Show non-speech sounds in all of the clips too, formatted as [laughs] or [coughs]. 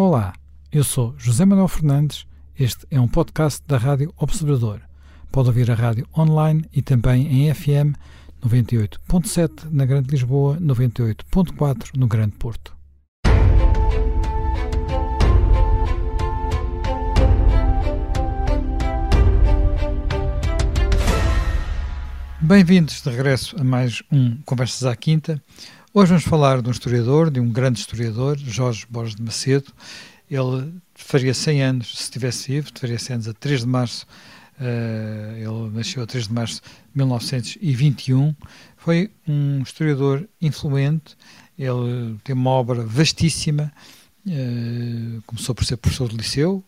Olá, eu sou José Manuel Fernandes. Este é um podcast da Rádio Observador. Pode ouvir a rádio online e também em FM 98.7 na Grande Lisboa, 98.4 no Grande Porto. Bem-vindos de regresso a mais um Conversas à Quinta. Hoje vamos falar de um historiador, de um grande historiador, Jorge Borges de Macedo. Ele faria 100 anos, se estivesse vivo, faria 100 anos a 3 de março. Uh, ele nasceu a 3 de março de 1921. Foi um historiador influente. Ele tem uma obra vastíssima. Uh, começou por ser professor de liceu,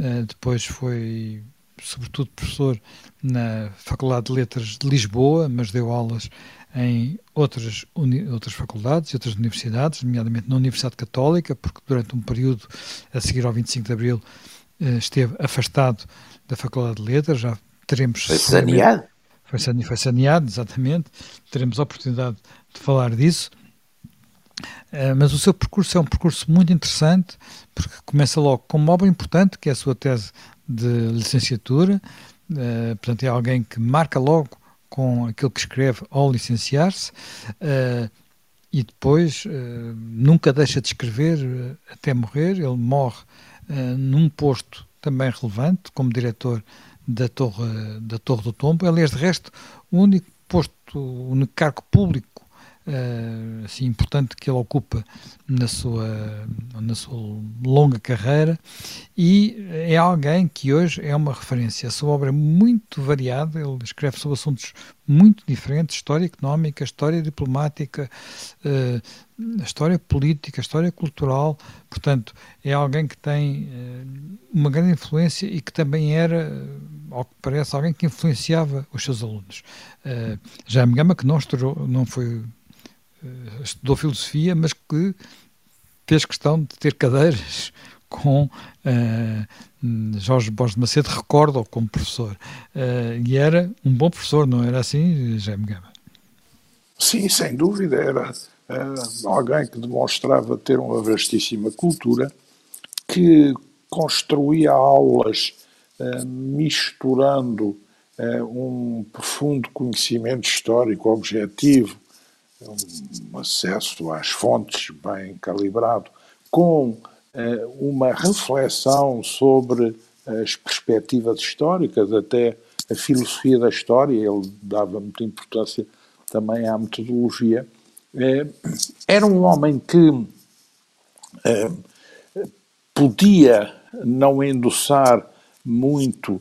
uh, depois foi sobretudo professor na Faculdade de Letras de Lisboa, mas deu aulas em outras, outras faculdades e outras universidades, nomeadamente na Universidade Católica, porque durante um período a seguir ao 25 de Abril eh, esteve afastado da Faculdade de Letras, já teremos... Foi saneado? Foi, foi saneado, exatamente, teremos a oportunidade de falar disso. Uh, mas o seu percurso é um percurso muito interessante, porque começa logo com uma obra importante, que é a sua tese de licenciatura, uh, portanto é alguém que marca logo com aquilo que escreve ao licenciar-se uh, e depois uh, nunca deixa de escrever uh, até morrer. Ele morre num posto também relevante, como diretor da Torre, da Torre do Tombo. Aliás, de resto, o único posto, o único cargo público uh, assim, importante que ele ocupa na sua, na sua longa carreira e é alguém que hoje é uma referência. A sua obra é muito variada, ele escreve sobre assuntos muito diferentes, história económica, história diplomática, uh, história política, história cultural, portanto, é alguém que tem uh, uma grande influência e que também era, ao que parece, alguém que influenciava os seus alunos. Uh, Jaime Gama, que não, estourou, não foi eh, estudou filosofia, mas que fez questão de ter cadeiras [laughs] com uh, Jorge Borges de Macedo, recordo como professor. Uh, e era um bom professor, não era assim, Jaime Gama? Sim, sem dúvida. Era uh, alguém que demonstrava ter uma vastíssima cultura, que construía aulas misturando um profundo conhecimento histórico objetivo um acesso às fontes bem calibrado, com eh, uma reflexão sobre as perspectivas históricas, até a filosofia da história, ele dava muita importância também à metodologia. Eh, era um homem que eh, podia não endossar muito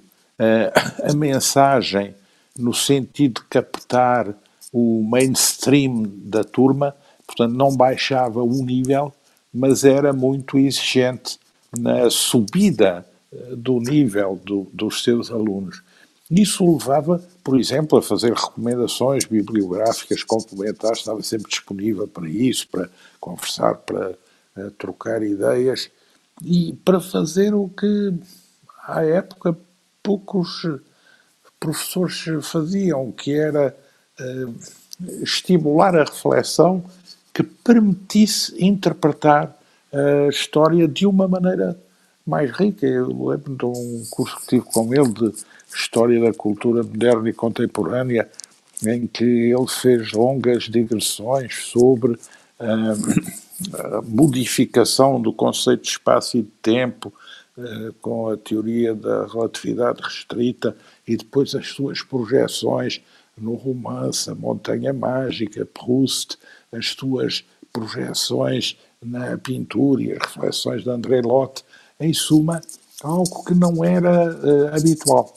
a mensagem no sentido de captar o mainstream da turma, portanto não baixava o nível, mas era muito exigente na subida eh, do nível do, dos seus alunos. Isso levava, por exemplo, a fazer recomendações bibliográficas complementares, estava sempre disponível para isso, para conversar, para uh, trocar ideias e para fazer o que, à época, poucos professores faziam, que era estimular a reflexão que permitisse interpretar a história de uma maneira mais rica. Eu lembro de um curso que tive com ele de História da Cultura Moderna e Contemporânea, em que ele fez longas digressões sobre a modificação do conceito de espaço e de tempo, eh, com a teoria da relatividade restrita e depois as suas projeções no romance A Montanha Mágica, Proust, as suas projeções na pintura e as reflexões de André Lotte, em suma, algo que não era uh, habitual.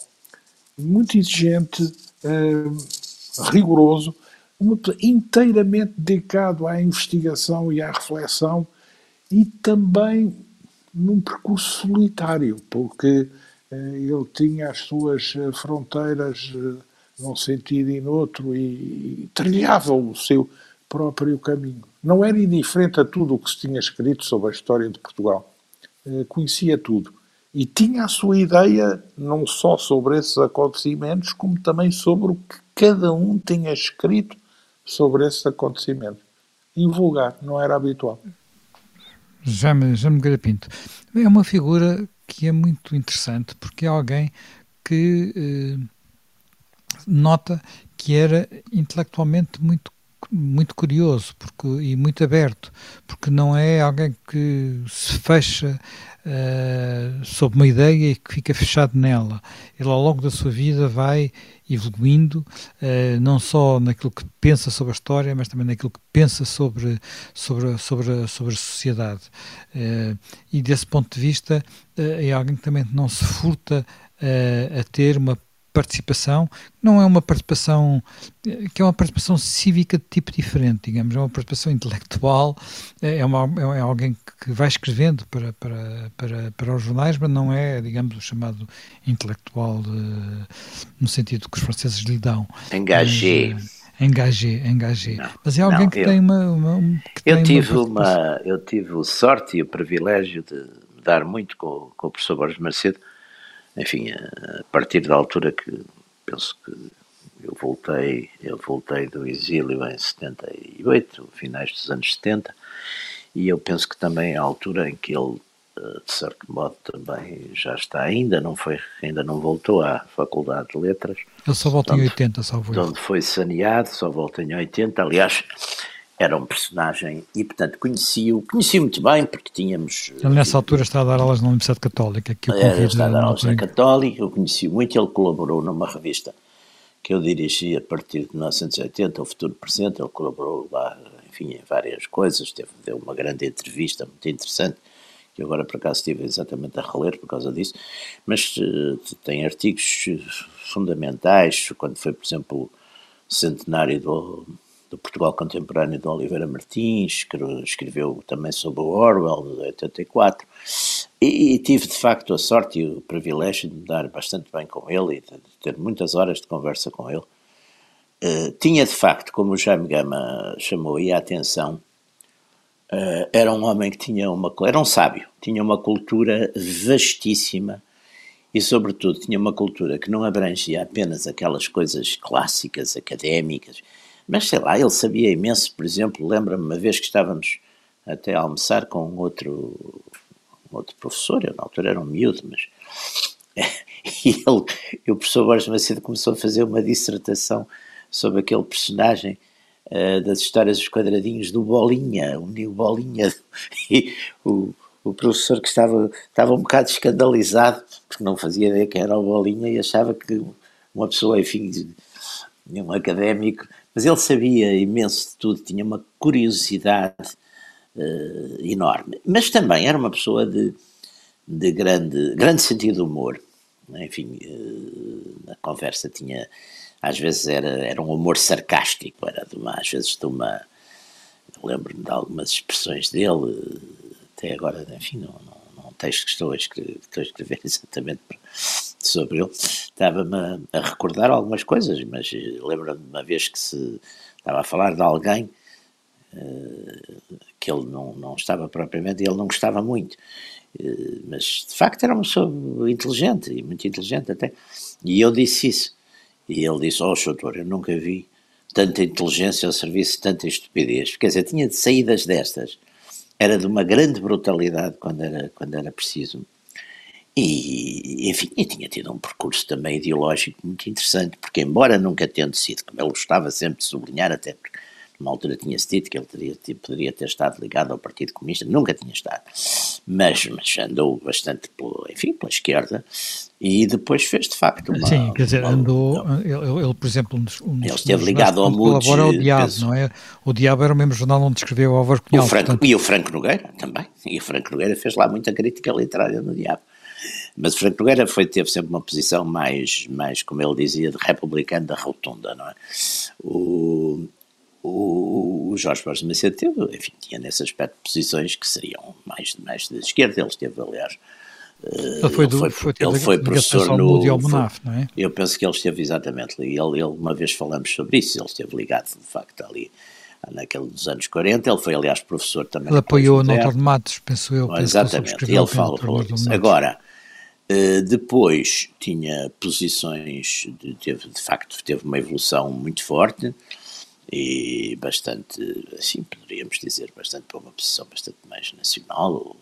Muito exigente, uh, rigoroso, inteiramente dedicado à investigação e à reflexão e também num percurso solitário, porque uh, ele tinha as suas fronteiras num sentido e noutro, e, e trilhava o seu próprio caminho. Não era indiferente a tudo o que se tinha escrito sobre a história de Portugal. Eh, conhecia tudo. E tinha a sua ideia não só sobre esses acontecimentos, como também sobre o que cada um tinha escrito sobre esses acontecimentos. Invulgar, não era habitual. Jaime, Jaime Nogueira Pinto. É uma figura que é muito interessante porque é alguém que eh, nota que era intelectualmente muito muito curioso porque, e muito aberto, porque não é alguém que se fecha uh, sob uma ideia e que fica fechado nela. Ele, ao longo da sua vida, vai evoluindo, uh, não só naquilo que pensa sobre a história, mas também naquilo que pensa sobre, sobre, sobre, sobre a sociedade. Uh, e desse ponto de vista, é alguém que também não se furta a ter uma participação, não é uma participação que é uma participação cívica de tipo diferente, digamos, é uma participação intelectual, é, uma, é alguém que vai escrevendo para, para, para, para os jornais, mas não é, digamos, o chamado intelectual de, no sentido que os franceses lhe dão. Engagé. Engagé, engagé. Mas é alguém não, que eu, tem uma. uma que eu, tem tive uma, uma, eu tive sorte e o privilégio de dar muito com, com o professor Borges Macedo, enfim, a partir da altura que penso que eu voltei, eu voltei do exílio em 78, finais dos anos 70, e eu penso que também a altura em que ele, eh, de certo modo, também já está, ainda não foi, ainda não voltou à Faculdade de Letras. Ele só volta onde, em 80, só foi. Onde foi saneado, só volta em 80, aliás, era um personagem e, portanto, conheci-o, conheci muito bem porque tínhamos... Ele nessa altura está a dar aulas na Universidade Católica. Que eu era, está a dar aulas na Católica, eu conheci muito, ele colaborou numa revista que eu dirigi a partir de 1980, o Futuro Presente, ele colaborou lá, enfim, em várias coisas, teve, deu uma grande entrevista muito interessante, que agora por acaso estive exatamente a reler por causa disso, mas uh, tem artigos fundamentais, quando foi, por exemplo, o centenário do do Portugal Contemporâneo de Oliveira Martins, que escreveu também sobre o Orwell, de 84, e, e, tive de facto a sorte e o privilégio de me dar bastante bem com ele e de, ter muitas horas de conversa com ele. Uh, tinha de facto, como o Jaime Gama chamou aí a atenção, uh, era um homem que tinha uma, era um sábio, tinha uma cultura vastíssima e, sobretudo, tinha uma cultura que não abrangia apenas aquelas coisas clássicas, académicas, mas sei lá, ele sabia imenso, por exemplo, lembra-me uma vez que estávamos até a almoçar com outro, outro professor, eu na altura era um miúdo, mas. [laughs] e ele, e o professor Borges Macedo começou a fazer uma dissertação sobre aquele personagem uh, das histórias dos quadradinhos do Bolinha, o Nil Bolinha, [laughs] e o, o professor que estava, estava um bocado escandalizado, porque não fazia ideia quem era o Bolinha e achava que uma pessoa, enfim, um académico, mas ele sabia imenso de tudo, tinha uma curiosidade uh, enorme. Mas também era uma pessoa de, de grande, grande sentido de humor. Enfim, uh, a conversa tinha, às vezes era, era um humor sarcástico, era de uma, às vezes de uma. Lembro-me de algumas expressões dele, até agora, enfim, não, não, não texto que estou a escrever, estou a escrever exatamente sobre ele, estava-me a, recordar algumas coisas, mas eh, lembro-me de uma vez que se estava a falar de alguém uh, que ele não, não estava propriamente, ele não gostava muito, uh, mas de facto era uma pessoa inteligente, e muito inteligente até, e eu disse isso, e ele disse, oh doutor, eu nunca vi tanta inteligência ao serviço de tanta estupidez, quer dizer, tinha de saídas destas, era de uma grande brutalidade quando era, quando era preciso, e, enfim, e tinha tido um percurso também ideológico muito interessante, porque embora nunca tendo sido, como ele gostava sempre de sublinhar, até porque numa altura tinha-se dito que ele teria, poderia ter estado ligado ao Partido Comunista, nunca tinha estado, mas, mas andou bastante, pelo, enfim, pela esquerda, e depois fez de facto uma... Sim, quer dizer, andou, ele, ele, por exemplo, um dos, um ele esteve ligado ao MUD... Agora o Diabo, penso, não é? O Diabo era o mesmo jornal onde escreveu Álvaro Cunhal. O Franco, portanto... E o Franco Nogueira também, e o Franco Nogueira fez lá muita crítica literária no Diabo. Mas o Franco Nogueira foi, teve sempre uma posição mais, mais, como ele dizia, de republicano da rotunda, não é? O, o, o Jorge Borges Macedo teve, enfim, tinha nesse aspecto posições que seriam mais, mais de esquerda, ele esteve, aliás, eh, ele foi, do, ele foi, ele foi professor no. Monaf, não é? Eu penso que ele esteve exatamente ali. Ele, ele, uma vez falamos sobre isso, ele esteve ligado, de facto, ali naquele dos anos 40. Ele foi, aliás, professor também. Ele apoiou o Norton de Matos, penso eu. Penso exatamente, ele fala. Agora, Uh, depois tinha posições, de, teve, de facto, teve uma evolução muito forte. e bastante, assim poderíamos dizer, bastante para uma posição bastante mais nacional,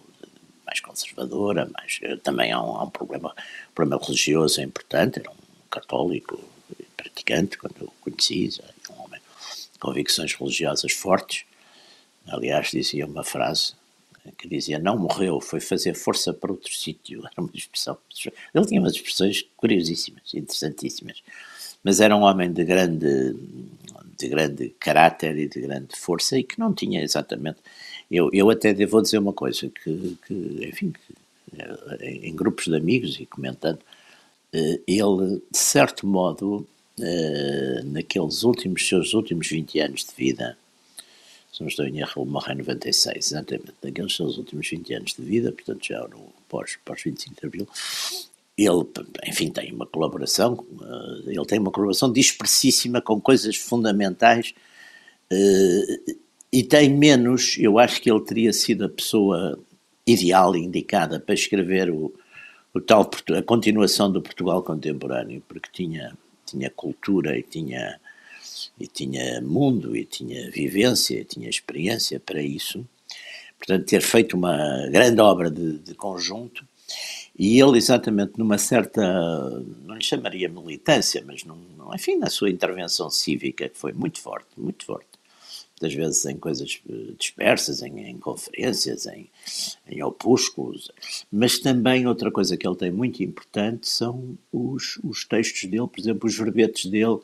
mais conservadora, mais, também há um, há um problema, problema religioso importante, era um católico praticante quando eu conheci, um homem com convicções religiosas fortes, aliás dizia uma frase que dizia não morreu, foi fazer força para outro sítio, era uma expressão, ele tinha umas expressões curiosíssimas, interessantíssimas, mas era um homem de grande, de grande caráter e de grande força e que não tinha exatamente. Eu, eu até devo dizer uma coisa: que, que enfim, eh, em grupos de amigos e comentando, eh, ele, de certo modo, eh, naqueles últimos, seus últimos 20 anos de vida, se não estou em erro, ele morreu em 96, exatamente, naqueles seus últimos 20 anos de vida, portanto já no pós, pós 25 de Abril, ele, enfim, tem uma colaboração, eh, ele tem uma colaboração dispersíssima com coisas fundamentais eh, e tem menos, eu acho que ele teria sido a pessoa ideal, indicada para escrever o, o tal, a continuação do Portugal contemporâneo, porque tinha, tinha cultura e tinha, e tinha mundo e tinha vivência e tinha experiência para isso. Portanto, ter feito uma grande obra de, de conjunto. E ele, exatamente numa certa, não lhe chamaria militância, mas, num, enfim, na sua intervenção cívica, que foi muito forte, muito forte, muitas vezes em coisas eh, dispersas, em, em conferências, em, em opúsculos, mas também outra coisa que ele tem muito importante são os, os textos dele, por exemplo, os verbetes dele,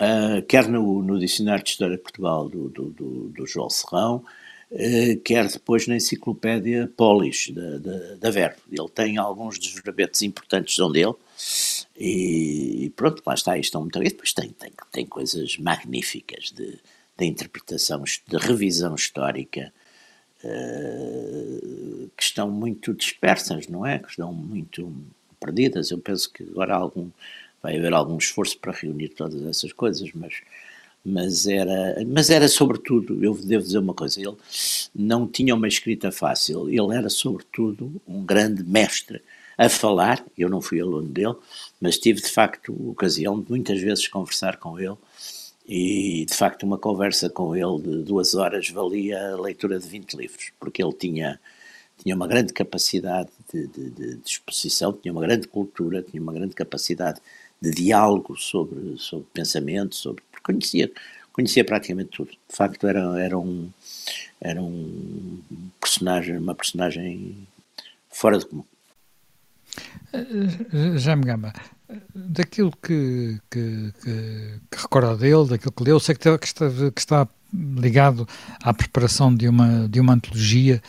uh, quer no, no Dicionário de História de Portugal do, do, do, do João Serrão, eh, quer depois na enciclopédia Polis, da, da, da Verbo. Ele tem alguns dos verbetes importantes são dele, e pronto, lá está, estão muito... E depois tem, tem, tem coisas magníficas de, de interpretação, de revisão histórica, uh, que estão muito dispersas, não é? Que estão muito perdidas. Eu penso que agora algum, vai haver algum esforço para reunir todas essas coisas, mas mas era, mas era sobretudo, eu devo dizer uma coisa, ele não tinha uma escrita fácil, ele era sobretudo um grande mestre a falar, eu não fui aluno dele, mas tive de facto ocasião de muitas vezes conversar com ele e de facto uma conversa com ele de duas horas valia a leitura de 20 livros, porque ele tinha, tinha uma grande capacidade de, de, de, exposição, tinha uma grande cultura, tinha uma grande capacidade de diálogo sobre, sobre pensamento, sobre conhecia, conhecia praticamente tudo. De facto, era, era, um, era um personagem, uma personagem fora de comum. Eh, já me gama, daquilo que, que, que, que recorda dele, daquilo que leu, sei que, que, está, que está ligado à preparação de uma, de uma antologia.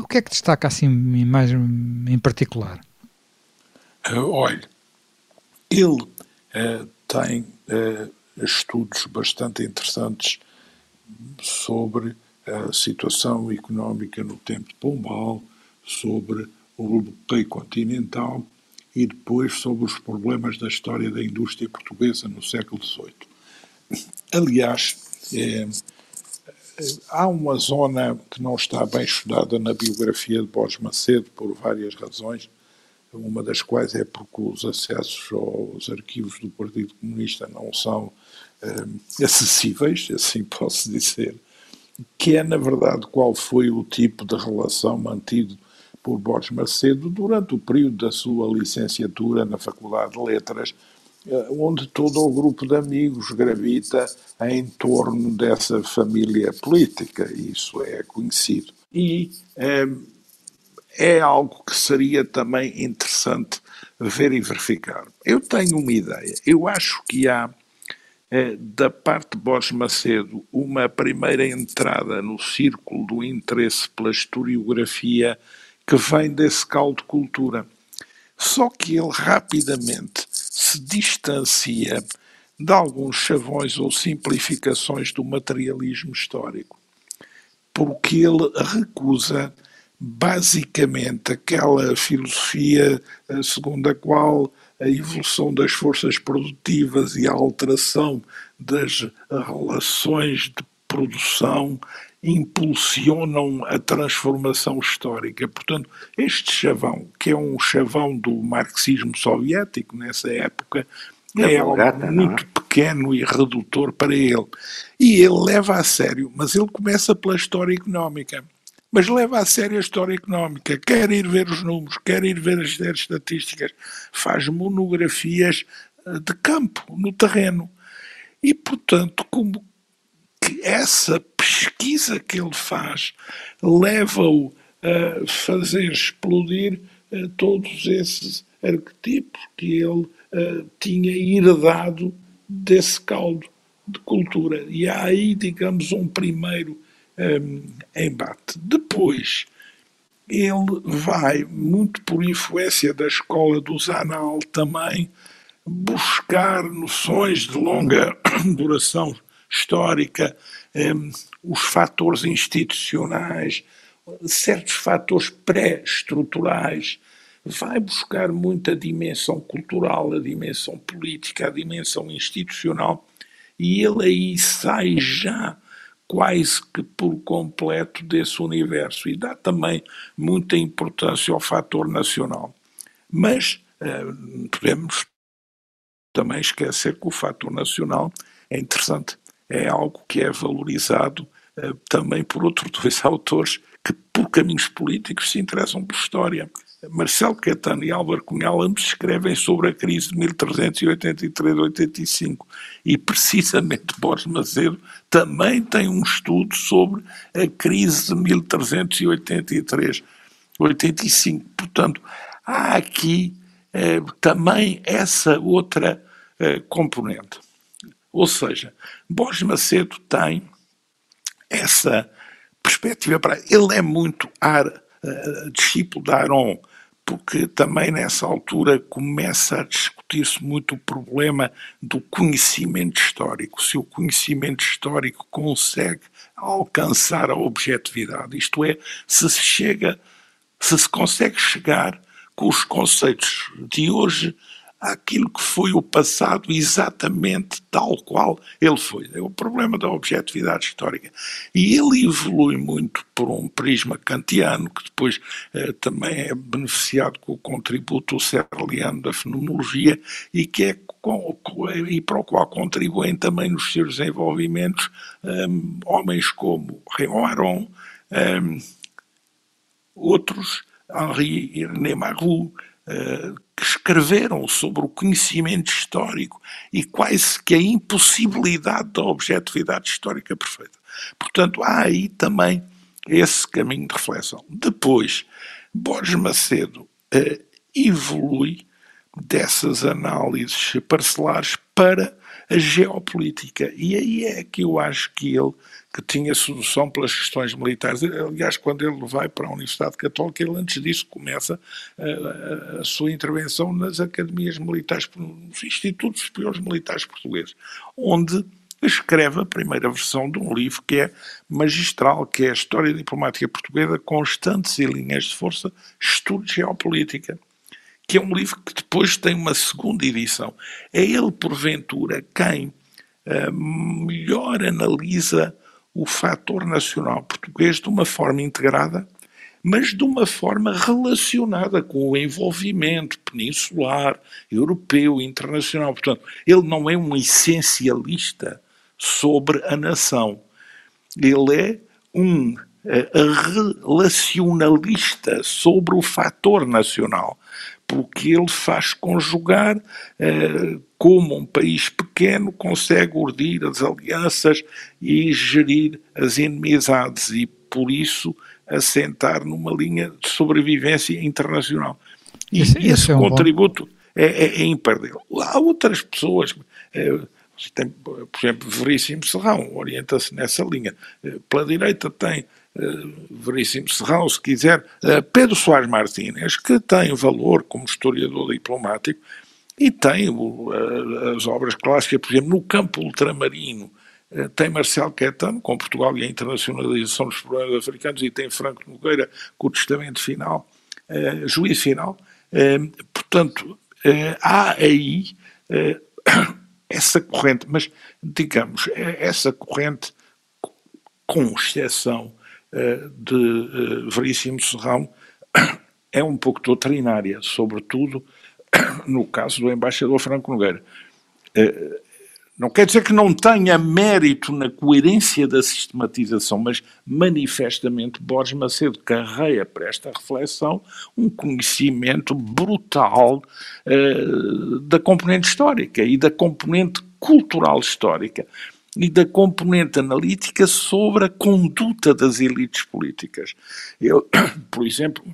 O que é que destaca assim mais em particular? Uh, olha, ele uh, tem uh, estudos bastante interessantes sobre a situação económica no tempo de Pombal, sobre o bloqueio continental e depois sobre os problemas da história da indústria portuguesa no século XVIII. Aliás, é, há uma zona que não está bem estudada na biografia de Borges Macedo por várias razões, uma das quais é porque os acessos aos arquivos do Partido Comunista não são uh, acessíveis, [laughs] assim posso dizer, que é, na verdade, qual foi o tipo de relação mantido por Borges Macedo durante o período da sua licenciatura na Faculdade de Letras, eh, onde todo o grupo de amigos gravita em torno dessa família política, isso é conhecido. E é algo que seria também interessante ver e verificar. Eu tenho uma ideia. Eu acho que há, eh, da parte de Borges Macedo, uma primeira entrada no círculo do interesse pela historiografia que vem desse caldo de cultura. Só que ele rapidamente se distancia de alguns chavões ou simplificações do materialismo histórico, porque ele recusa basicamente aquela filosofia eh, segundo a qual a evolução das forças produtivas e a alteração das relações de produção impulsionam a transformação histórica. Portanto, este chavão, que é um chavão do marxismo soviético nessa época, é, é algo muito pequeno e redutor para ele. E ele leva a sério, mas ele começa pela história económica. Mas leva a sério a história económica, quer ir ver os números, quer ir ver as estatísticas, faz monografias eh, de campo, no terreno. E, portanto, como que essa pesquisa que ele faz leva-o a fazer explodir uh, todos esses arquetipos que ele uh, tinha herdado desse caldo de cultura. E há aí, digamos, um primeiro um, embate. Depois, ele vai, muito por influência da escola do Zanal também, buscar noções de longa [coughs] duração histórica, um, os fatores institucionais, certos fatores pré-estruturais, vai buscar muita dimensão cultural, a dimensão política, a dimensão institucional, e ele aí sai já quase que por completo desse universo e dá também muita importância ao fator nacional. Mas eh, podemos também esquecer que o fator nacional é interessante, é algo que é valorizado eh, também por outros [laughs] dois autores que, por caminhos políticos, se interessam por história. Marcelo Caetano e Álvaro Cunhal ambos escrevem sobre a crise de 1383-85 e precisamente Borges Macedo também tem um estudo sobre a crise de 1383-85. Portanto, há aqui eh, também essa outra eh, componente. Ou seja, Borges Macedo tem essa perspectiva para. Ele é muito ar, uh, discípulo de Aron, porque também nessa altura começa a discutir-se muito o problema do conhecimento histórico, se o conhecimento histórico consegue alcançar a objetividade, isto é, se se chega, se se consegue chegar com os conceitos de hoje àquilo que foi o passado exatamente tal qual ele foi. É o problema da objetividade histórica. E ele evolui muito por um prisma kantiano, que depois eh, também é beneficiado com o contributo serraliano da fenomenologia e que é com, e para o qual contribuem também nos seus desenvolvimentos um, homens como Raymond Aron, um, outros, Henri René Marroux, uh, que escreveram sobre o conhecimento histórico e quase que a impossibilidade da objetividade histórica perfeita. Portanto, há aí também esse caminho de reflexão. Depois, Borges Macedo eh, evolui dessas análises parcelares para a geopolítica. E aí é que eu acho que ele que tinha solução pelas questões militares. Aliás, quando ele vai para a Universidade Católica, ele antes disso começa a, a, a sua intervenção nas academias militares, nos institutos superiores militares portugueses, onde escreve a primeira versão de um livro que é magistral, que é a História Diplomática Portuguesa, Constantes e Linhas de Força, Estudo de Geopolítica, que é um livro que depois tem uma segunda edição. É ele, porventura, quem uh, melhor analisa o fator nacional português de uma forma integrada, mas de uma forma relacionada com o envolvimento peninsular, europeu, internacional. Portanto, ele não é um essencialista sobre a nação. Ele é um eh, relacionalista sobre o fator nacional, porque ele faz conjugar eh, como um país pequeno consegue urdir as alianças e gerir as inimizades e, por isso, assentar numa linha de sobrevivência internacional. E esse, esse é um contributo é, é, é, imperdível. Há outras pessoas, é, tem, por exemplo, Veríssimo Serrão, orienta-se nessa linha. Eh, pela direita tem eh, Veríssimo Serrão, se quiser, Pedro Soares Martínez, que tem valor como historiador diplomático, e tem as obras clássicas, por exemplo, no campo ultramarino, eh, tem Marcelo Caetano, com Portugal e a internacionalização dos problemas africanos, e tem Franco Nogueira, com o testamento final, eh, juízo final. Eh, portanto, há aí [coughs] essa corrente, mas, digamos, essa corrente, com exceção de Veríssimo Serrão, [coughs] é um pouco doutrinária, sobretudo [coughs] no caso do embaixador Franco Nogueira. Eh, Não quer dizer que não tenha mérito na coerência da sistematização, mas manifestamente Borges Macedo carreia para esta reflexão um conhecimento brutal da componente histórica e da componente cultural histórica e da componente analítica sobre a conduta das elites políticas. Ele, [coughs] por exemplo,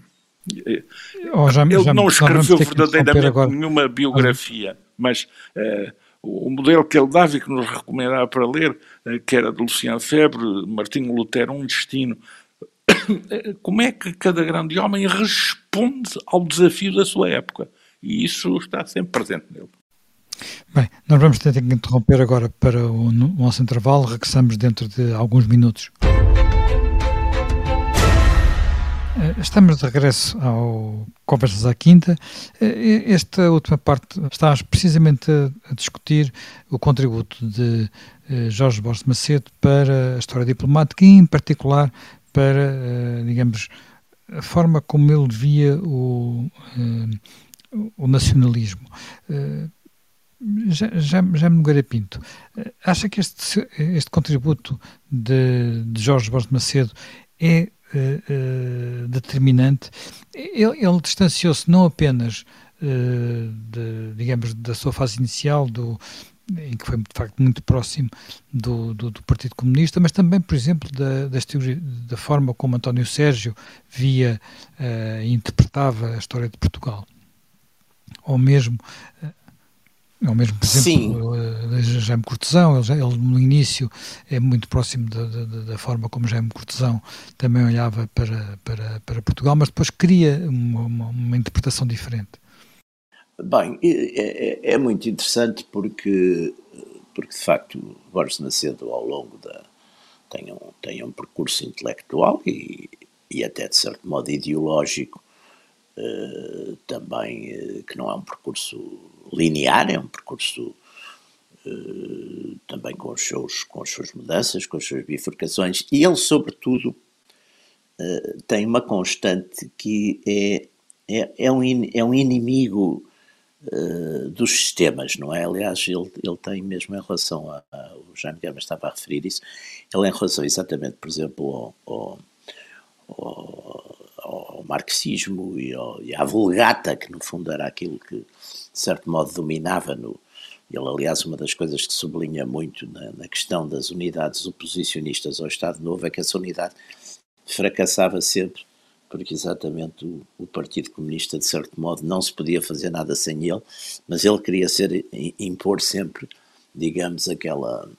oh, já, ele já, não escreveu verdadeiramente nenhuma biografia, mas uh, o modelo que ele dava e que nos recomendava para ler, eh, que era de Luciano Febre, Martinho Lutero, Um Destino, [coughs] como é que cada grande homem responde ao desafio da sua época? E isso está sempre presente nele. Bem, nós vamos ter que interromper agora para o nosso intervalo, regressamos dentro de alguns minutos. Eh, estamos de regresso ao Conversas à Quinta. Eh, esta última parte está precisamente a discutir o contributo de eh, Jorge Borges Macedo para a história diplomática e, em particular, para, digamos, a forma como ele via o, o nacionalismo. Já, já Nogueira Pinto, acha que este, este contributo de, de Jorge Borges Macedo é uh, determinante. Ele, ele distanciou-se não apenas, uh, de, digamos, da sua fase inicial, do, em que foi de facto muito próximo do, do, do Partido Comunista, mas também, por exemplo, da, da, da forma como António Sérgio via e interpretava a história de Portugal. Ou mesmo ou mesmo, por exemplo, Sim. Jaime Cortesão, ele, ele, no início é muito próximo da, da, da, forma como Jaime Cortesão também olhava para, para, para Portugal, mas depois cria uma, uma, uma interpretação diferente. Bem, é, é, é, muito interessante porque, porque de facto Borges Macedo ao longo da tem um, tem um percurso intelectual e, e até de certo modo ideológico uh, também uh, que não é um percurso linear, é um percurso uh, também com, os seus, com as suas mudanças, com as suas bifurcações, e ele, sobretudo, uh, tem uma constante que é, é, é, um, in, é um inimigo uh, dos sistemas, não é? Aliás, ele, ele tem mesmo em relação a, a o Jaime Guerra estava a referir isso, ele em relação exatamente, por exemplo, ao, ao marxismo e, ao, e à vulgata, que no fundo era aquilo que de certo modo, dominava no. Ele, aliás, uma das coisas que sublinha muito na, na questão das unidades oposicionistas ao Estado Novo é que essa unidade fracassava sempre, porque exatamente o, o, Partido Comunista, de certo modo, não se podia fazer nada sem ele, mas ele queria ser, impor sempre, digamos, aquela,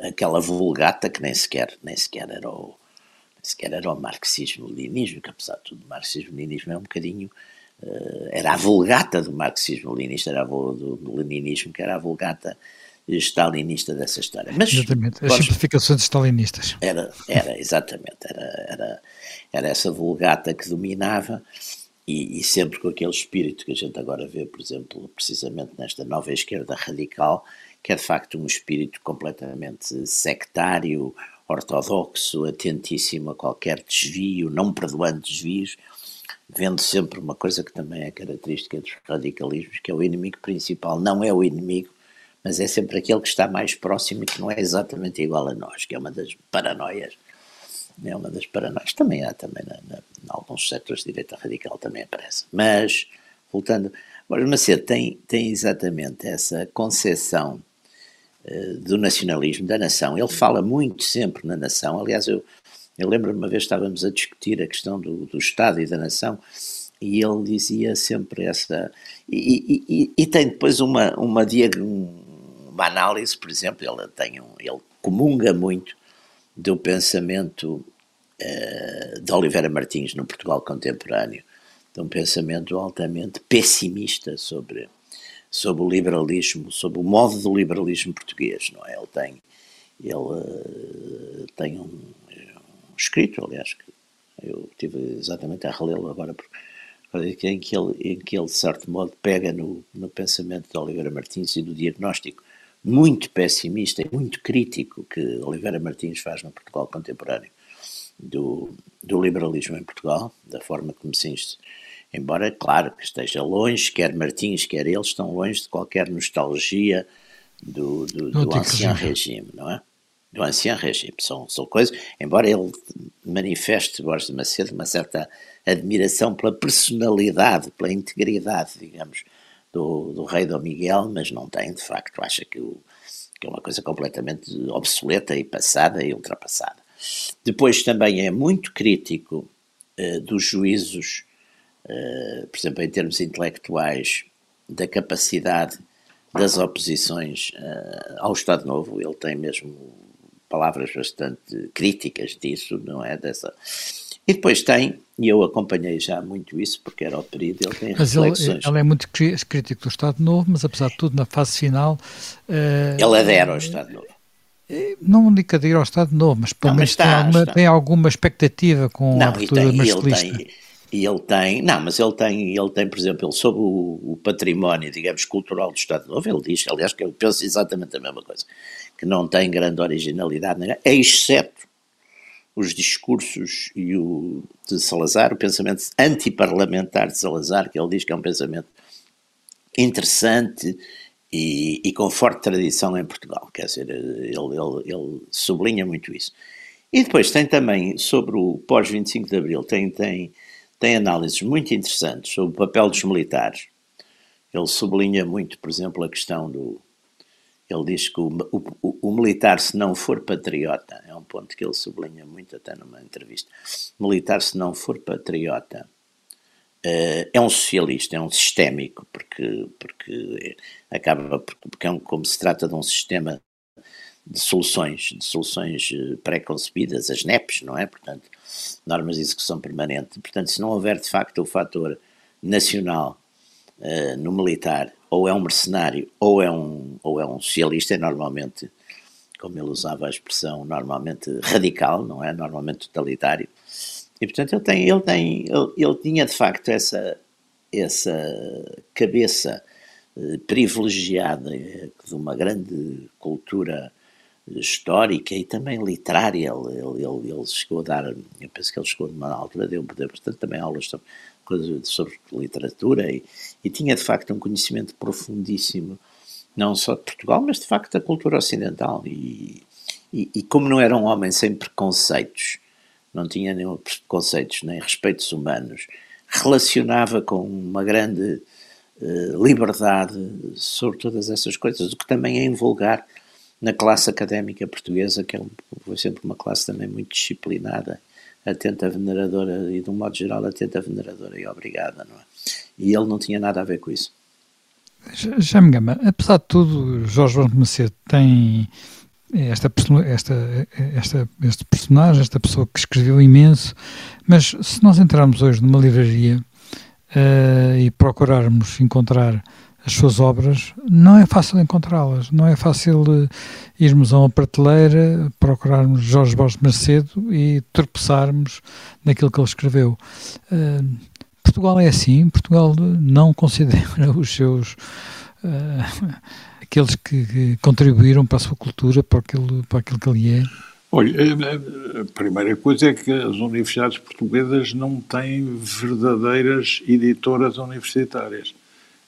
aquela vulgata que nem sequer, nem sequer era o, sequer era o marxismo-leninismo, que apesar de tudo, o marxismo-leninismo é um bocadinho eh, era a vulgata do marxismo-leninista, era a do, do leninismo, que era a vulgata stalinista dessa história. Mas, exatamente, as simplificações stalinistas. Era, era exatamente, era, era, era essa vulgata que dominava e, e, sempre com aquele espírito que a gente agora vê, por exemplo, precisamente nesta nova esquerda radical, que é de facto um espírito completamente sectário, ortodoxo, atentíssimo a qualquer desvio, não perdoando desvios, vendo sempre uma coisa que também é característica dos radicalismos, que é o inimigo principal, não é o inimigo, mas é sempre aquele que está mais próximo e que não é exatamente igual a nós, que é uma das paranoias. É uma das paranoias. Também há, também na, na, em alguns setores de direita radical também aparece. Mas, voltando, Borges Macedo tem, tem exatamente essa concepção do nacionalismo, da nação. Ele fala muito sempre na nação. Aliás, eu eu lembro-me uma vez estávamos a discutir a questão do, do Estado e da nação e ele dizia sempre essa. E, e, e tem depois uma, uma, uma análise, por exemplo, ele, tem um, ele comunga muito do pensamento uh, de Oliveira Martins no Portugal contemporâneo, de um pensamento altamente pessimista sobre, sobre o liberalismo, sobre o modo do liberalismo português, não é? Ele tem, ele, uh, tem um escrito, aliás, que eu tive exatamente a relê-lo agora, porque, em, que ele, em que ele, de certo modo, pega no, no pensamento de Oliveira Martins e do diagnóstico muito pessimista e muito crítico que Oliveira Martins faz no Portugal contemporâneo do, do liberalismo em Portugal, da forma como se embora, claro, que esteja longe, quer Martins, quer ele, estão longe de qualquer nostalgia do, do, do, ancien regime, não é? Do ancien regime. São, são coisas, embora ele manifeste, Borges de Macedo, uma certa admiração pela personalidade, pela integridade, digamos, do, do rei Dom Miguel, mas não tem, de facto, acha que, o, que é uma coisa completamente obsoleta e passada e ultrapassada. Depois também é muito crítico uh, dos juízos, por exemplo, em termos intelectuais, da capacidade das oposições uh, ao Estado Novo. Ele tem mesmo palavras bastante críticas disso, não é? Dessa. E depois tem, e eu acompanhei já muito isso, porque era o período, ele tem mas reflexões. Ele, ele é muito crítico do Estado Novo, mas apesar de tudo, na fase final. Uh, ele adera ao Estado Novo. Eh, não digo adira ao Estado Novo, mas pelo menos tem, alguma, tem alguma expectativa com não, a abertura marcelista. Ele tem, e ele tem, não, mas ele tem, ele tem, por exemplo, ele sobre o, o, património, digamos, cultural do Estado Novo, ele diz, aliás, que eu penso exatamente a mesma coisa, que não tem grande originalidade, exceto os discursos e o, de Salazar, o pensamento antiparlamentar de Salazar, que ele diz que é um pensamento interessante e, e com forte tradição em Portugal, quer dizer, ele, ele, ele sublinha muito isso. E depois tem também, sobre o pós-25 de Abril, tem, tem tem análises muito interessantes sobre o papel dos militares. Ele sublinha muito, por exemplo, a questão do. Ele diz que o, o, o, militar, se não for patriota, é um ponto que ele sublinha muito até numa entrevista. Militar, se não for patriota, uh, é um socialista, é um sistémico, porque, porque acaba porque é um, como se trata de um sistema de soluções, de soluções eh, pré-concebidas, as NEPs, não é? Portanto, normas de execução permanente. Portanto, se não houver de facto o fator nacional uh, no militar, ou é um mercenário, ou é um, ou é um socialista, é normalmente, como ele usava a expressão, normalmente radical, não é? Normalmente totalitário. E portanto ele tem, ele tem, ele, ele tinha de facto essa, essa cabeça uh, privilegiada de uma grande cultura histórica e também literária. Ele, ele, ele, chegou a dar, eu penso que ele chegou numa altura, deu, deu bastante também aulas sobre, sobre literatura e, e, tinha de facto um conhecimento profundíssimo, não só de Portugal, mas de facto da cultura ocidental. E, e, e como não era um homem sem preconceitos, não tinha nenhum preconceitos nem respeitos humanos, relacionava com uma grande uh, liberdade sobre todas essas coisas, o que também é invulgar na classe académica portuguesa, que é foi sempre uma classe também muito disciplinada, atenta, veneradora e, de um modo geral, atenta, veneradora e obrigada, não é? E ele não tinha nada a ver com isso. Já me engano, apesar de tudo, Jorge Bruno Macedo tem esta, esta, esta, este personagem, esta pessoa que escreveu imenso, mas se nós entrarmos hoje numa livraria uh, e procurarmos encontrar as suas obras, não é fácil encontrá-las, não é fácil uh, irmos a uma prateleira, procurarmos Jorge Borges Macedo e tropeçarmos naquilo que ele escreveu. Uh, Portugal é assim, Portugal não considera [laughs] os seus uh, aqueles que, que, contribuíram para a sua cultura, para aquilo, para aquilo que ele é. Olha, a primeira coisa é que as universidades portuguesas não têm verdadeiras editoras universitárias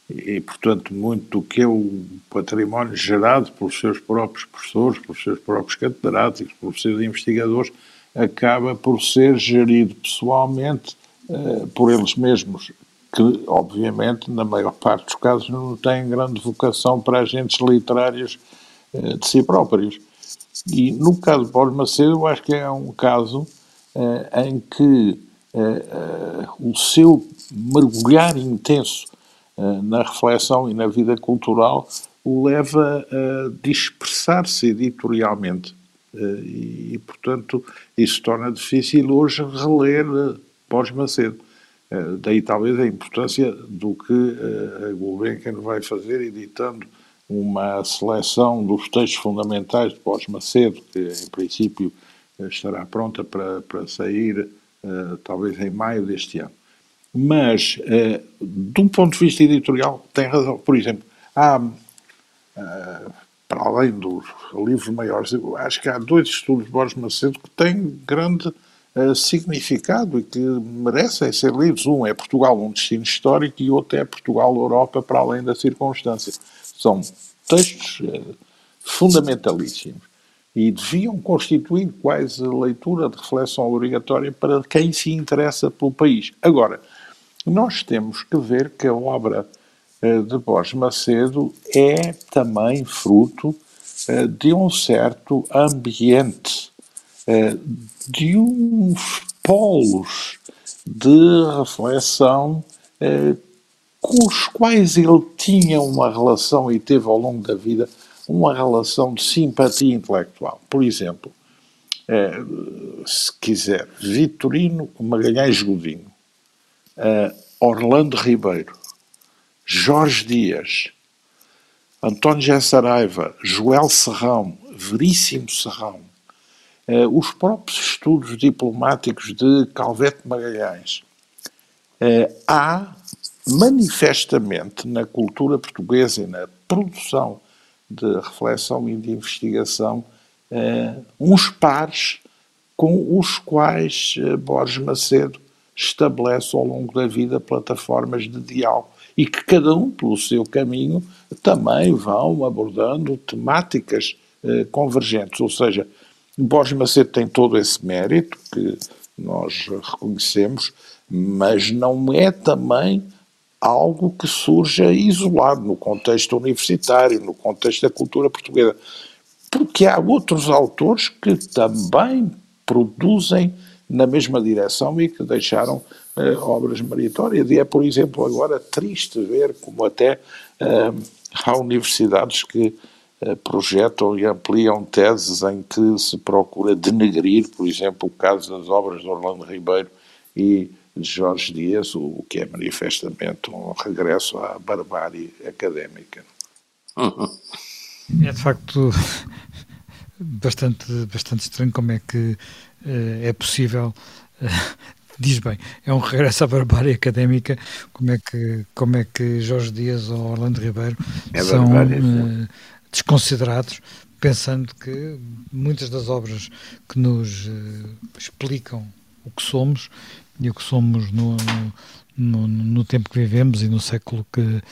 e, portanto, muito do que é o património gerado pelos seus próprios professores, pelos seus próprios catedráticos, pelos seus investigadores, acaba por ser gerido pessoalmente uh, por eles mesmos, que, obviamente, na maior parte dos casos, não têm grande vocação para agentes literários uh, de si próprios. E no caso de Paulo Macedo, eu acho que é um caso uh, em que o seu mergulhar intenso eh, na reflexão e na vida cultural o leva a dispersar-se editorialmente. Eh, e, portanto, isso torna difícil hoje reler. Eh, daí talvez a importância do que a Gulbenkian vai fazer editando uma seleção dos textos fundamentais de Borges Macedo, que em princípio estará pronta para, para sair talvez em maio deste ano. Mas, uh, de um ponto de vista editorial, tem razão. Por exemplo, há, uh, para além dos livros maiores, acho que há dois estudos de Borges Macedo que têm grande uh, significado e que merecem ser lidos. Um é Portugal, um destino histórico, e outro é Portugal, Europa, para além da circunstância. São textos fundamentalíssimos e deviam constituir quase leitura de reflexão obrigatória para quem se interessa pelo país. Agora, nós temos que ver que a obra uh, de Borges Macedo é também fruto uh, de um certo ambiente, de uns polos de reflexão com os quais ele tinha uma relação e teve ao longo da vida uma relação de simpatia intelectual. Por exemplo, eh, se quiser, Vitorino Magalhães Godinho, eh, Orlando Ribeiro, Jorge Dias, António José Saraiva, Joel Serrão, Veríssimo Serrão, eh, os próprios estudos diplomáticos de Calvete Magalhães, há manifestamente na cultura portuguesa e na produção de reflexão e de investigação uh, uns pares com os quais uh, Borges Macedo estabelece ao longo da vida plataformas de diálogo e que cada um, pelo seu caminho, também vão abordando temáticas uh, convergentes. Ou seja, Borges Macedo tem todo esse mérito que nós reconhecemos, mas não é também algo que surja isolado no contexto universitário, no contexto da cultura portuguesa. Porque há outros autores que também produzem na mesma direção e que deixaram uh, obras meritórias. E é, por exemplo, agora triste ver como até uh, há universidades que uh, projetam e ampliam teses em que se procura denegrir, por exemplo, o caso das obras de Orlando Ribeiro e de Jorge Dias, o que é manifestamente um regresso à barbárie académica. É de facto [laughs] bastante, bastante estranho como é que é possível. Uh, [laughs] diz bem, é um regresso à barbárie académica. Como é que, como é que Jorge Dias ou Orlando Ribeiro é são uh, desconsiderados, pensando que muitas das obras que nos explicam o que somos e o que somos no, no, no, tempo que vivemos e no século que,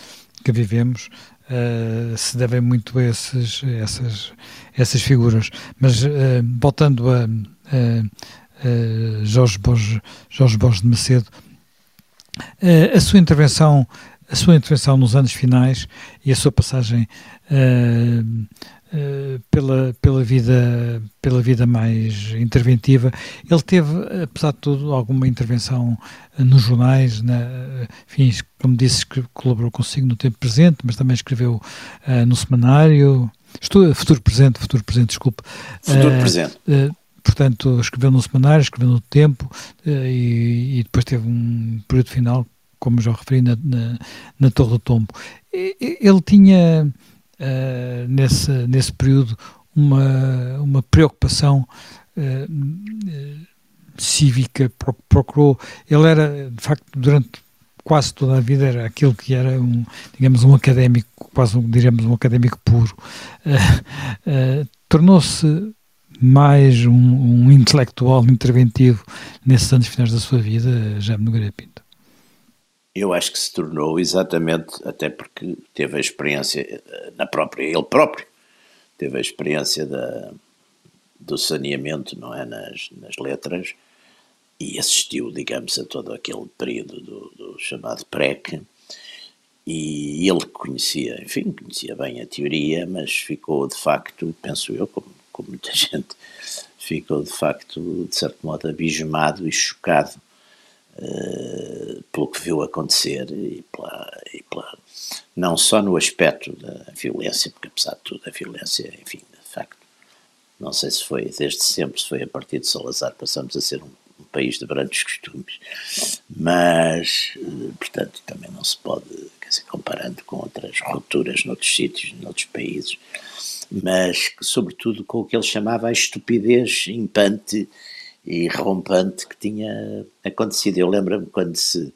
que vivemos uh, se devem muito a esses, essas, essas figuras. Mas uh, voltando a Jorge, Borges, Jorge Borges de Macedo, uh, a sua intervenção a sua intervenção nos anos finais e a sua passagem eh, pela, pela, vida, pela vida mais interventiva. Ele teve, apesar de tudo, alguma intervenção eh, nos jornais, na, enfim, como disse, colaborou consigo no tempo presente, mas também escreveu uh, no semanário, futuro presente, futuro presente, desculpe. Futuro uh, presente. Uh, portanto, escreveu no semanário, escreveu no tempo e, e, depois teve um período final, como já referi, na, na, na Torre do Tombo. Ele tinha uh, nesse, nesse período uma, uma preocupação uh, cívica, procurou, ele era, de facto, durante quase toda a vida era aquilo que era um, digamos, um académico, quase diríamos um académico puro. Uh, Tornou-se mais um, um, intelectual interventivo nesses anos finais da sua vida, Jaime Nogueira Pinto. Eu acho que se tornou exatamente, até porque teve a experiência eh, na própria, ele próprio, teve a experiência da, do saneamento, não é, nas, nas letras, e assistiu, digamos, a todo aquele período do, do chamado PREC, e ele conhecia, enfim, conhecia bem a teoria, mas ficou de facto, penso eu, como, como muita [laughs] gente, ficou de facto, de certo modo, abismado e chocado uh, pelo que viu acontecer e pela, e pela, não só no aspecto da violência, porque apesar de tudo a violência, enfim, de facto, não sei se foi desde sempre, se foi a partir de Salazar, passamos a ser um, um país de brancos costumes, mas, uh, portanto, também não se pode, quer dizer, comparando com outras rupturas noutros sítios, noutros países, mas sobretudo com o que ele chamava a estupidez impante e rompante que tinha acontecido. Eu lembro-me quando se.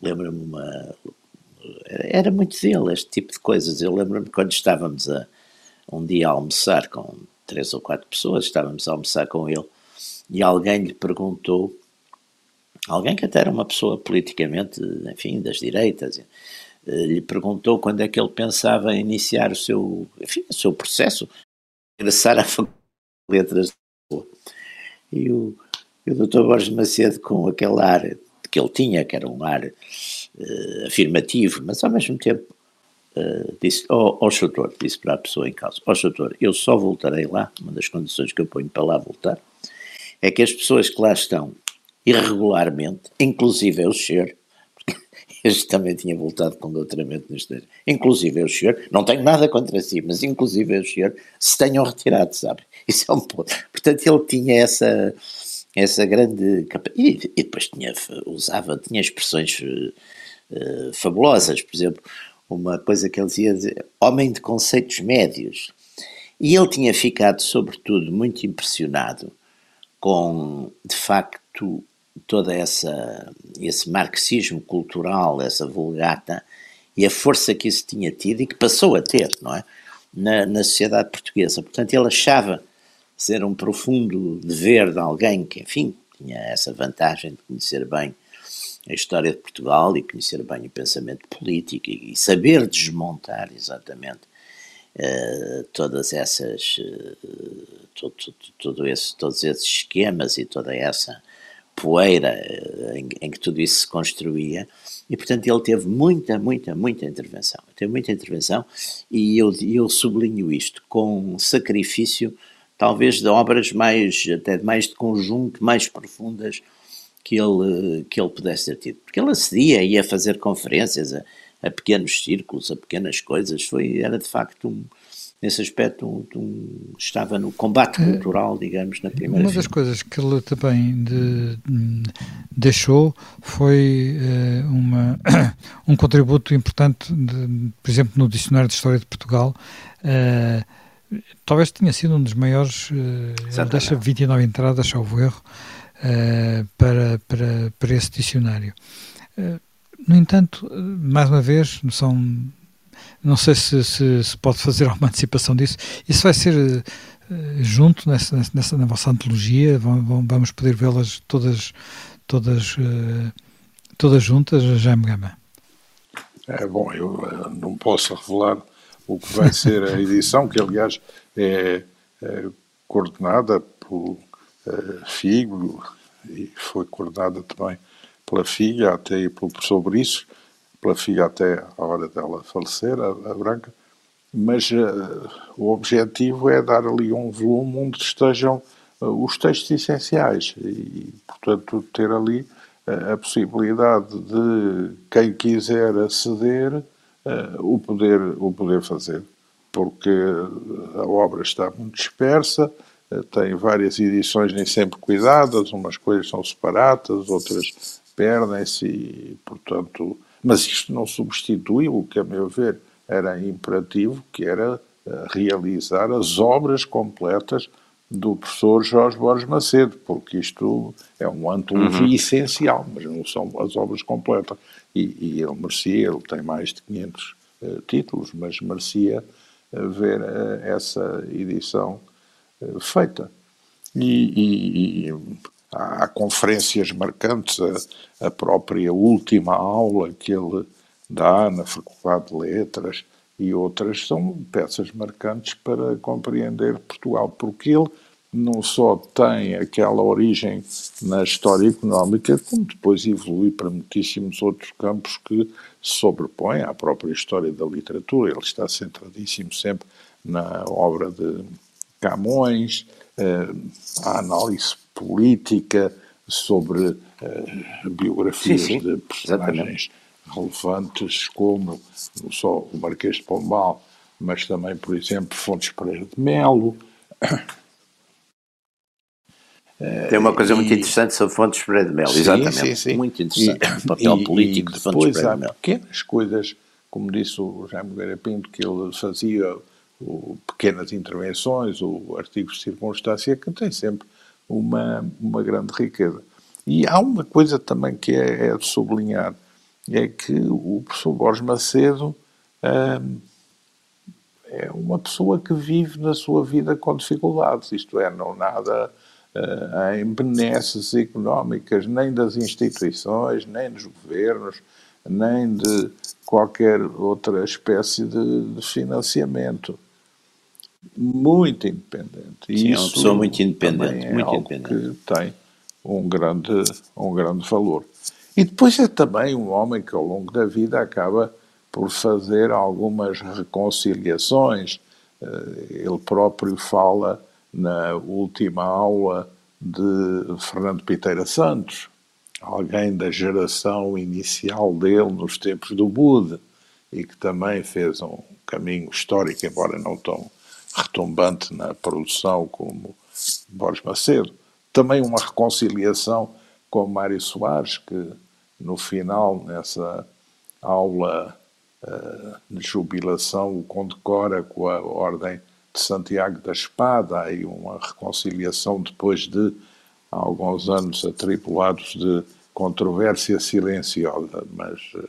Lembro-me uma. Era muito dele este tipo de coisas. Eu lembro-me quando estávamos a um dia a almoçar com três ou quatro pessoas, estávamos a almoçar com ele e alguém lhe perguntou, alguém que até era uma pessoa politicamente, enfim, das direitas, lhe perguntou quando é que ele pensava iniciar o seu, enfim, o seu processo, ingressar à Faculdade de Letras e o, e o Dr. Borges Macedo, com aquele ar que ele tinha, que era um ar uh, afirmativo, mas ao mesmo tempo uh, disse, ó oh, oh, disse para a pessoa em causa, ó oh, eu só voltarei lá, uma das condições que eu ponho para lá voltar, é que as pessoas que lá estão irregularmente, inclusive o senhor, [laughs] este também tinha voltado com doutoramento no exterior, inclusive o senhor, não tenho nada contra si, mas inclusive o senhor, se tenham retirado, sabe? [laughs] Isso é um ponto. Portanto, ele tinha essa, essa grande capacidade. E, e, depois tinha, usava, tinha expressões uh, fabulosas, por exemplo, uma coisa que ele dizia, homem de conceitos médios. E ele tinha ficado, sobretudo, muito impressionado com, de facto, toda essa esse marxismo cultural, essa vulgata e a força que isso tinha tido e que passou a ter, não é, na, na sociedade portuguesa. Portanto, ele achava ser um profundo dever de alguém que, enfim, tinha essa vantagem de conhecer bem a história de Portugal e conhecer bem o pensamento político e, saber desmontar exatamente uh, todas essas uh, todo, todo, todo esse, todos esses esquemas e toda essa poeira uh, em, em, que tudo isso se construía. E portanto ele teve muita, muita, muita intervenção. Teve muita intervenção e eu, eu sublinho isto com sacrifício talvez de obras mais, até mais de conjunto, mais profundas que ele, que ele pudesse ter tido. Porque ele acedia, ia fazer conferências a, a pequenos círculos, a pequenas coisas, foi, era de facto um, nesse aspecto um, um, estava no combate é. cultural, digamos, na primeira Uma das coisas que ele também de, de, deixou foi uh, uma, [coughs] um contributo importante, de, por exemplo, no Dicionário de História de Portugal, uh, talvez tenha sido um dos maiores, uh, deixa 29 entradas, salvo erro, uh, para, para, para esse dicionário. Uh, no entanto, mais uma vez, são, não sei se, se, se, pode fazer [laughs] alguma antecipação disso, isso vai ser uh, junto nessa, nessa, na vossa antologia, vamos, poder vê-las todas, todas, todas juntas, Jaime Gama. É bom, eu não posso revelar o que vai ser a edição, que aliás é, é coordenada pelo uh, Figo e foi coordenada também pela filha até e pelo professor Brice, pela filha até a hora dela falecer, a, a Branca, mas uh, o objetivo é dar ali um volume onde estejam uh, os textos essenciais e, portanto, ter ali a possibilidade de quem quiser aceder uh, o, poder, o poder fazer, porque a obra está muito dispersa, uh, tem várias edições nem sempre cuidadas, umas coisas são separadas, outras perdem-se e, portanto, mas isto não substitui o que, a meu ver, era imperativo, que era uh, realizar as obras completas do professor Jorge Borges Macedo, porque isto é um antologia uhum. essencial, mas não são as obras completas. E, e ele merecia, ele tem mais de 500 uh, eh, títulos, mas merecia uh, ver uh, essa edição feita. E, e, e, há conferências marcantes, a, a própria última aula que ele dá na Faculdade de Letras e outras são peças marcantes para compreender Portugal, porque ele não só tem aquela origem na história económica, como depois evolui para muitíssimos outros campos que se sobrepõem à própria história da literatura. Ele está centradíssimo sempre na obra de Camões, eh, a análise política sobre eh, biografias sim, sim, de personagens exatamente. relevantes como não só o Marquês de Pombal, mas também, por exemplo, Fontes Pereira de Melo, tem uma coisa e, muito interessante sobre Fontes Pereira de Melo, sim, exatamente. Sim, sim. Muito interessante. E, o papel e, político de Fontes Pereira de Melo. pequenas coisas, como disse o Jaime Nogueira Pinto, que ele fazia o, pequenas intervenções, ou artigos de circunstância, que tem sempre uma, uma grande riqueza. E há uma coisa também que é, é de sublinhar, é que o professor Borges Macedo hum, é uma pessoa que vive na sua vida com dificuldades, isto é, não nada uh, em benesses económicas nem das instituições, nem dos governos, nem de qualquer outra espécie de, de financiamento. Muito independente. E Sim, isso é uma pessoa muito independente. É muito algo independente. que tem um grande, um grande valor. E depois é também um homem que ao longo da vida acaba por fazer algumas reconciliações. Eh, ele próprio fala na última aula de Fernando Piteira Santos, alguém da geração inicial dele nos tempos do Buda e que também fez um caminho histórico, embora não tão retumbante na produção como Borges Macedo. Também uma reconciliação com Mário Soares, que no final, nessa aula uh, de jubilação, o condecora com a Ordem de Santiago da Espada, aí uma reconciliação depois de alguns anos atribulados de controvérsia silenciosa, mas uh,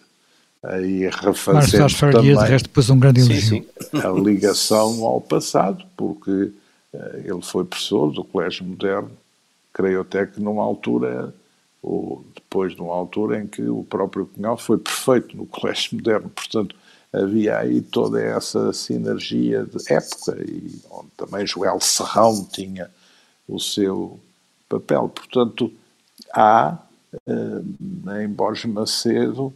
aí refazendo também de resto, depois um grande elogio. a ligação ao passado, porque uh, ele foi professor do Colégio Moderno, creio até que numa altura ou depois de uma altura em que o próprio Cunhal foi perfeito no Colégio Moderno, portanto havia aí toda essa sinergia de época e onde também Joel Serrão tinha o seu papel. Portanto, há uh, em Borges Macedo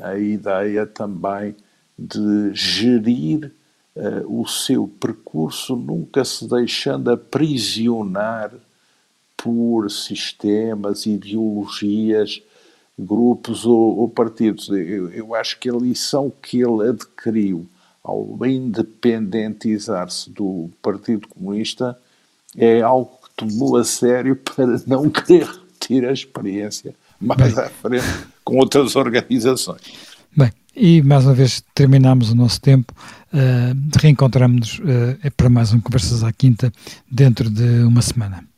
a ideia também de gerir uh, o seu percurso, nunca se deixando aprisionar por sistemas, ideologias, grupos ou, ou partidos. Eu, eu, acho que a lição que ele adquiriu ao independentizar-se do Partido Comunista é algo que tomou a sério [laughs] para não querer repetir a experiência mais Bem. à frente com outras organizações. Bem, e mais uma vez terminamos o nosso tempo. Uh, Reencontramos-nos uh, para mais um Conversas à Quinta dentro de uma semana.